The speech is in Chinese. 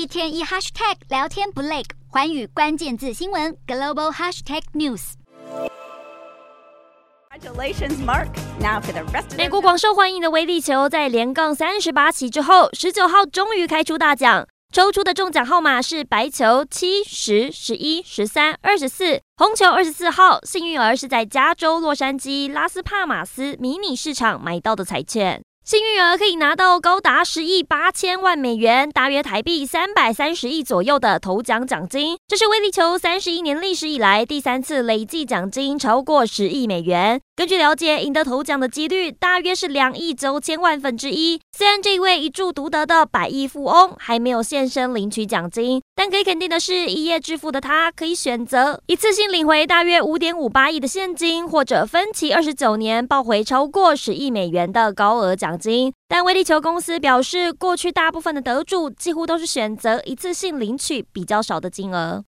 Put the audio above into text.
一天一 hashtag 聊天不累，环宇关键字新闻 global hashtag news。Congratulations, Mark. Now for the rest. 美国广受欢迎的威力球在连杠三十八期之后，十九号终于开出大奖。抽出的中奖号码是白球七、十、十一、十三、二十四，红球二十四号。幸运儿是在加州洛杉矶拉斯帕马斯迷你市场买到的彩券。幸运儿可以拿到高达十亿八千万美元，大约台币三百三十亿左右的头奖奖金。这是威力球三十一年历史以来第三次累计奖金超过十亿美元。根据了解，赢得头奖的几率大约是两亿九千万分之一。虽然这位一注独得的百亿富翁还没有现身领取奖金，但可以肯定的是，一夜致富的他可以选择一次性领回大约五点五八亿的现金，或者分期二十九年抱回超过十亿美元的高额奖金。但威力球公司表示，过去大部分的得主几乎都是选择一次性领取比较少的金额。